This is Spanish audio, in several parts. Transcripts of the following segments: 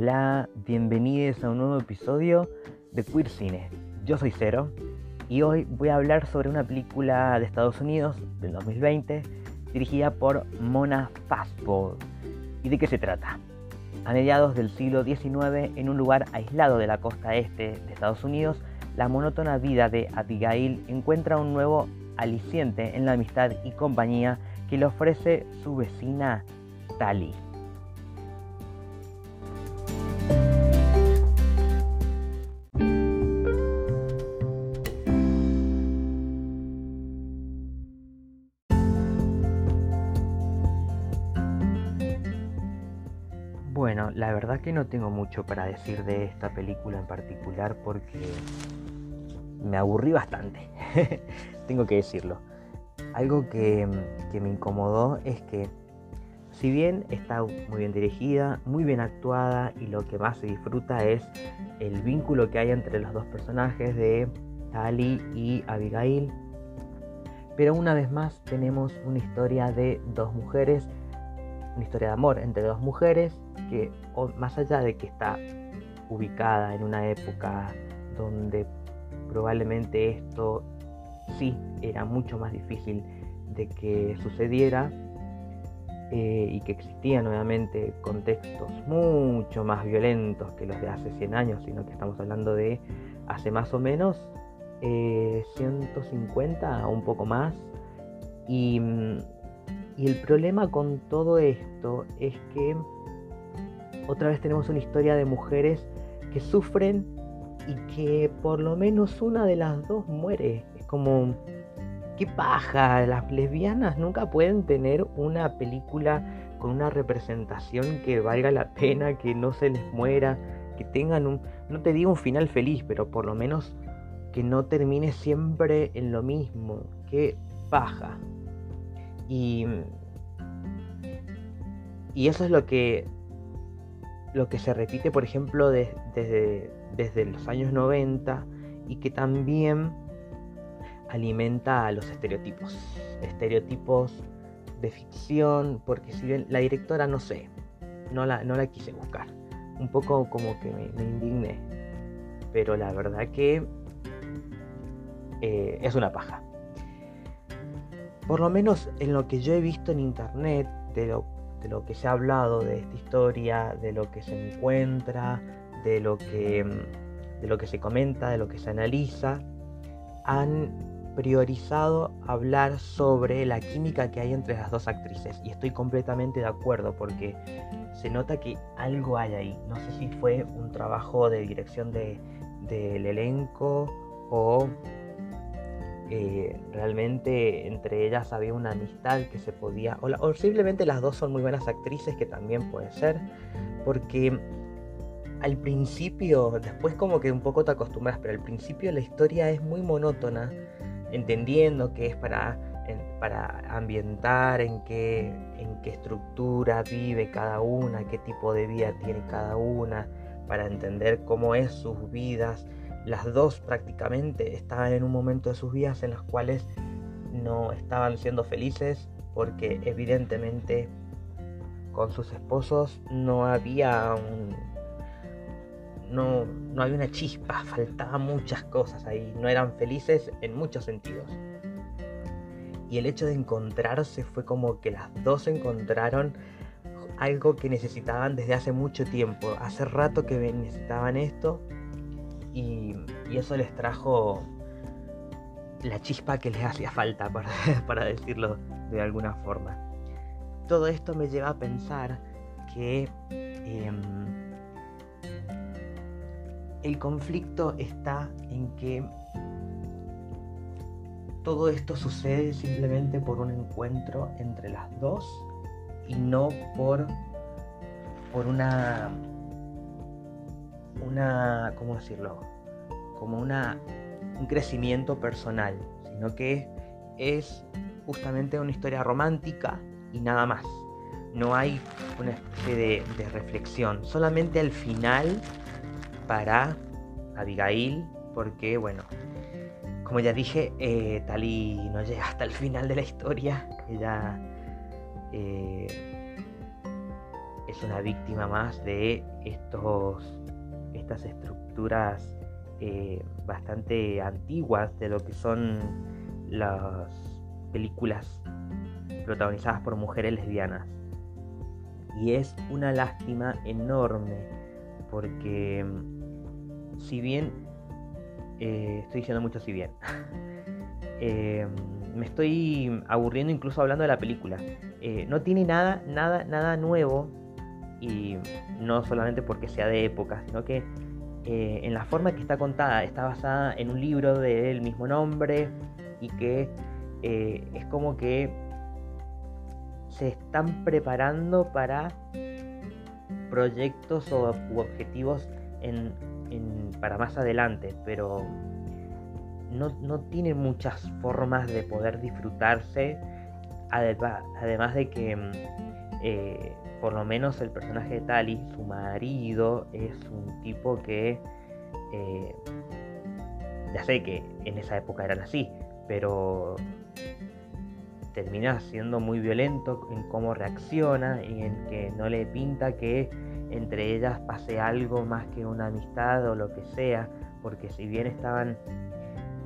Hola, bienvenidos a un nuevo episodio de Queer Cine. Yo soy Cero y hoy voy a hablar sobre una película de Estados Unidos del 2020 dirigida por Mona Fastball. ¿Y de qué se trata? A mediados del siglo XIX, en un lugar aislado de la costa este de Estados Unidos, la monótona vida de Abigail encuentra un nuevo aliciente en la amistad y compañía que le ofrece su vecina Tali. Bueno, la verdad que no tengo mucho para decir de esta película en particular porque me aburrí bastante, tengo que decirlo. Algo que, me incomodó es que si bien está muy bien dirigida, muy bien actuada y lo que más se disfruta es el vínculo que hay entre los dos personajes de Tali y Abigail, pero una vez más tenemos una historia de dos mujeres, una historia de amor entre dos mujeres que más allá de que está ubicada en una época donde probablemente esto sí era mucho más difícil de que sucediera eh, y que existían nuevamente contextos mucho más violentos que los de hace 100 años, sino que estamos hablando de hace más o menos 150 eh, o un poco más. Y, y el problema con todo esto es que otra vez tenemos una historia de mujeres que sufren y que por lo menos una de las dos muere. Es como, qué paja, las lesbianas nunca pueden tener una película con una representación que valga la pena, que no se les muera, que tengan un, no te digo un final feliz, pero por lo menos que no termine siempre en lo mismo. Qué paja. Y, y eso es lo que lo que se repite, por ejemplo, desde, desde los años 90 y que también alimenta a los estereotipos. Estereotipos de ficción, porque si bien la directora no sé, no la, no la quise buscar. Un poco como que me, indigné. Pero la verdad que eh, es una paja. Por lo menos en lo que yo he visto en internet, de lo de lo que se ha hablado de esta historia, de lo que se encuentra, de lo que, de lo que se comenta, de lo que se analiza, han priorizado hablar sobre la química que hay entre las dos actrices. Y estoy completamente de acuerdo porque se nota que algo hay ahí. No sé si fue un trabajo de dirección del elenco o eh, realmente entre ellas había una amistad que se podía, o, simplemente las dos son muy buenas actrices, que también puede ser, porque al principio, después como que un poco te acostumbras, pero al principio la historia es muy monótona, entendiendo que es para, para ambientar en qué, en qué estructura vive cada una, qué tipo de vida tiene cada una, para entender cómo es sus vidas las dos prácticamente estaban en un momento de sus vidas en los cuales no estaban siendo felices porque evidentemente con sus esposos no había un, no, no había una chispa, faltaban muchas cosas ahí, no eran felices en muchos sentidos. Y el hecho de encontrarse fue como que las dos encontraron algo que necesitaban desde hace mucho tiempo. Hace rato que necesitaban esto y, eso les trajo la chispa que les hacía falta, para, decirlo de alguna forma. Todo esto me lleva a pensar que em, el conflicto está en que todo esto sucede simplemente por un encuentro entre las dos y no por, por una una, ¿cómo decirlo? Como una, un crecimiento personal, sino que es justamente una historia romántica y nada más. No hay una especie de, reflexión, solamente al final para Abigail, porque bueno, como ya dije, eh, Tali no llega hasta el final de la historia, ella... Eh, es una víctima más de estos, estas estructuras eh, bastante antiguas de lo que son las películas protagonizadas por mujeres lesbianas. Y es una lástima enorme porque si bien, eh, estoy diciendo mucho si bien, eh, me estoy aburriendo incluso hablando de la película. no tiene nada, nada, nada nuevo y no solamente porque sea de época, sino que eh, en la forma que está contada está basada en un libro del mismo nombre y que eh, es como que se están preparando para proyectos o u objetivos para más adelante, pero no, no tiene muchas formas de poder disfrutarse, además de que eh, por lo menos el personaje de Tali, su marido, es un tipo que... Eh, ya sé que en esa época eran así, pero termina siendo muy violento en cómo reacciona y en que no le pinta que entre ellas pase algo más que una amistad o lo que sea, porque si bien estaban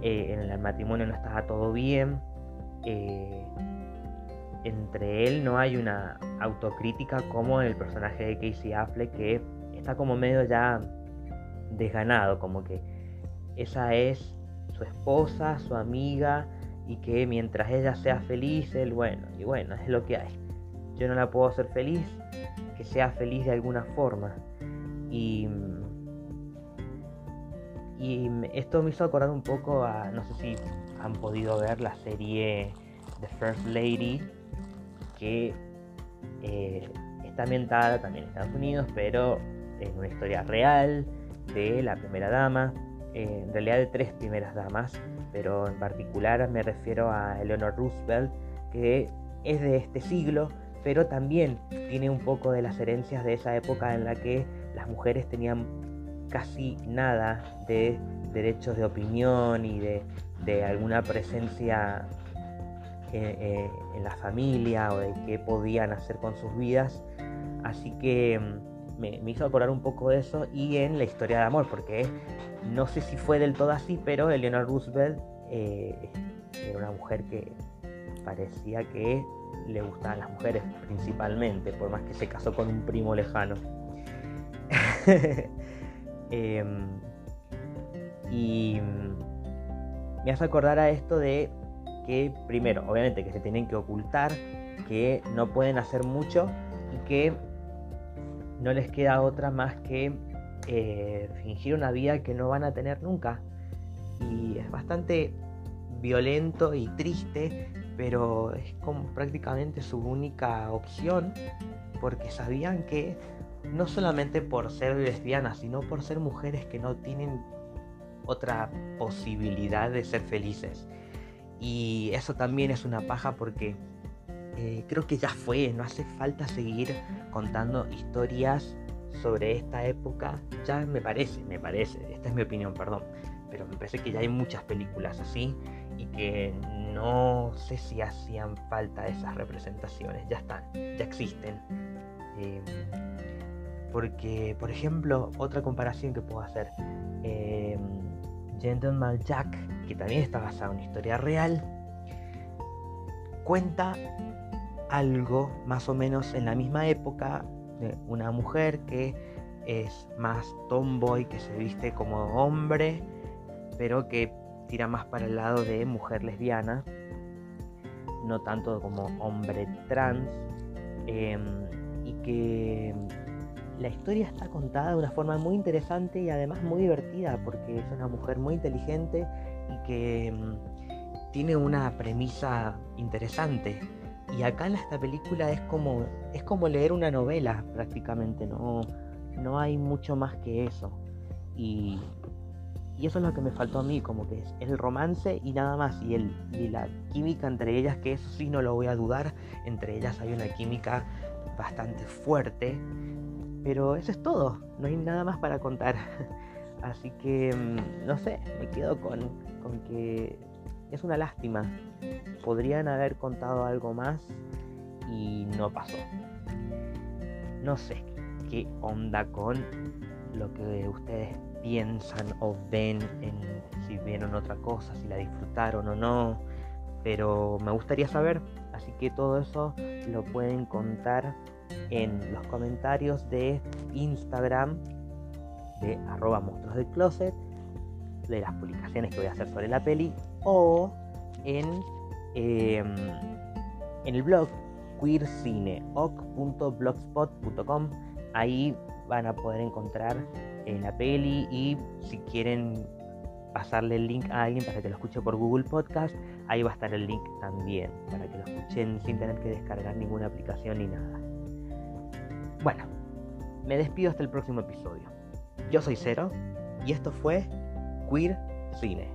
eh, en el matrimonio no estaba todo bien, eh, entre él no hay una autocrítica como el personaje de Casey Affleck que está como medio ya desganado, como que esa es su esposa, su amiga y que mientras ella sea feliz, él bueno, y bueno, es lo que hay. Yo no la puedo hacer feliz, que sea feliz de alguna forma. Y, y esto me hizo acordar un poco a, no sé si han podido ver la serie The First Lady que eh, está ambientada también en Estados Unidos, pero en una historia real de la primera dama, eh, en realidad de tres primeras damas, pero en particular me refiero a Eleanor Roosevelt, que es de este siglo, pero también tiene un poco de las herencias de esa época en la que las mujeres tenían casi nada de derechos de opinión y de alguna presencia eh, en la familia o de qué podían hacer con sus vidas. Así que mm, me, hizo acordar un poco de eso y en la historia de amor, porque no sé si fue del todo así, pero Eleanor Roosevelt eh, era una mujer que parecía que le gustaban las mujeres principalmente, por más que se casó con un primo lejano. Em, y mm, me hace acordar a esto de que primero, obviamente que se tienen que ocultar, que no pueden hacer mucho y que no les queda otra más que eh, fingir una vida que no van a tener nunca. Y es bastante violento y triste, pero es como prácticamente su única opción, porque sabían que no solamente por ser lesbianas, sino por ser mujeres que no tienen otra posibilidad de ser felices. Y eso también es una paja porque eh, creo que ya fue, no hace falta seguir contando historias sobre esta época. Ya me parece, me parece, esta es mi opinión, perdón. Pero me parece que ya hay muchas películas así y que no sé si hacían falta esas representaciones. Ya están, ya existen. Em, porque, por ejemplo, otra comparación que puedo hacer. Eh, Gentleman Jack que también está basado en una historia real, cuenta algo más o menos en la misma época de una mujer que es más tomboy, que se viste como hombre, pero que tira más para el lado de mujer lesbiana, no tanto como hombre trans, em, y que la historia está contada de una forma muy interesante y además muy divertida, porque es una mujer muy inteligente y que mm, tiene una premisa interesante. Y acá en esta película es como, es como leer una novela prácticamente, no, no hay mucho más que eso. Y, y, eso es lo que me faltó a mí, como que es el romance y nada más. Y, el, y la química entre ellas, que eso sí no lo voy a dudar, entre ellas hay una química bastante fuerte. Pero eso es todo, no hay nada más para contar. Así que, mm, no sé, me quedo con, que es una lástima. Podrían haber contado algo más y no pasó. no sé qué onda con lo que ustedes piensan o ven en si vieron otra cosa, si la disfrutaron o no, pero me gustaría saber, así que todo eso lo pueden contar en los comentarios de Instagram de arroba monstruos del closet, de las publicaciones que voy a hacer sobre la peli, o en, em, en el blog queercineoc.blogspot.com. Ahí van a poder encontrar eh, la peli y si quieren pasarle el link a alguien para que lo escuche por Google Podcast, ahí va a estar el link también, para que lo escuchen sin tener que descargar ninguna aplicación ni nada. Bueno, me despido hasta el próximo episodio. Yo soy Cero y esto fue Queer Cine.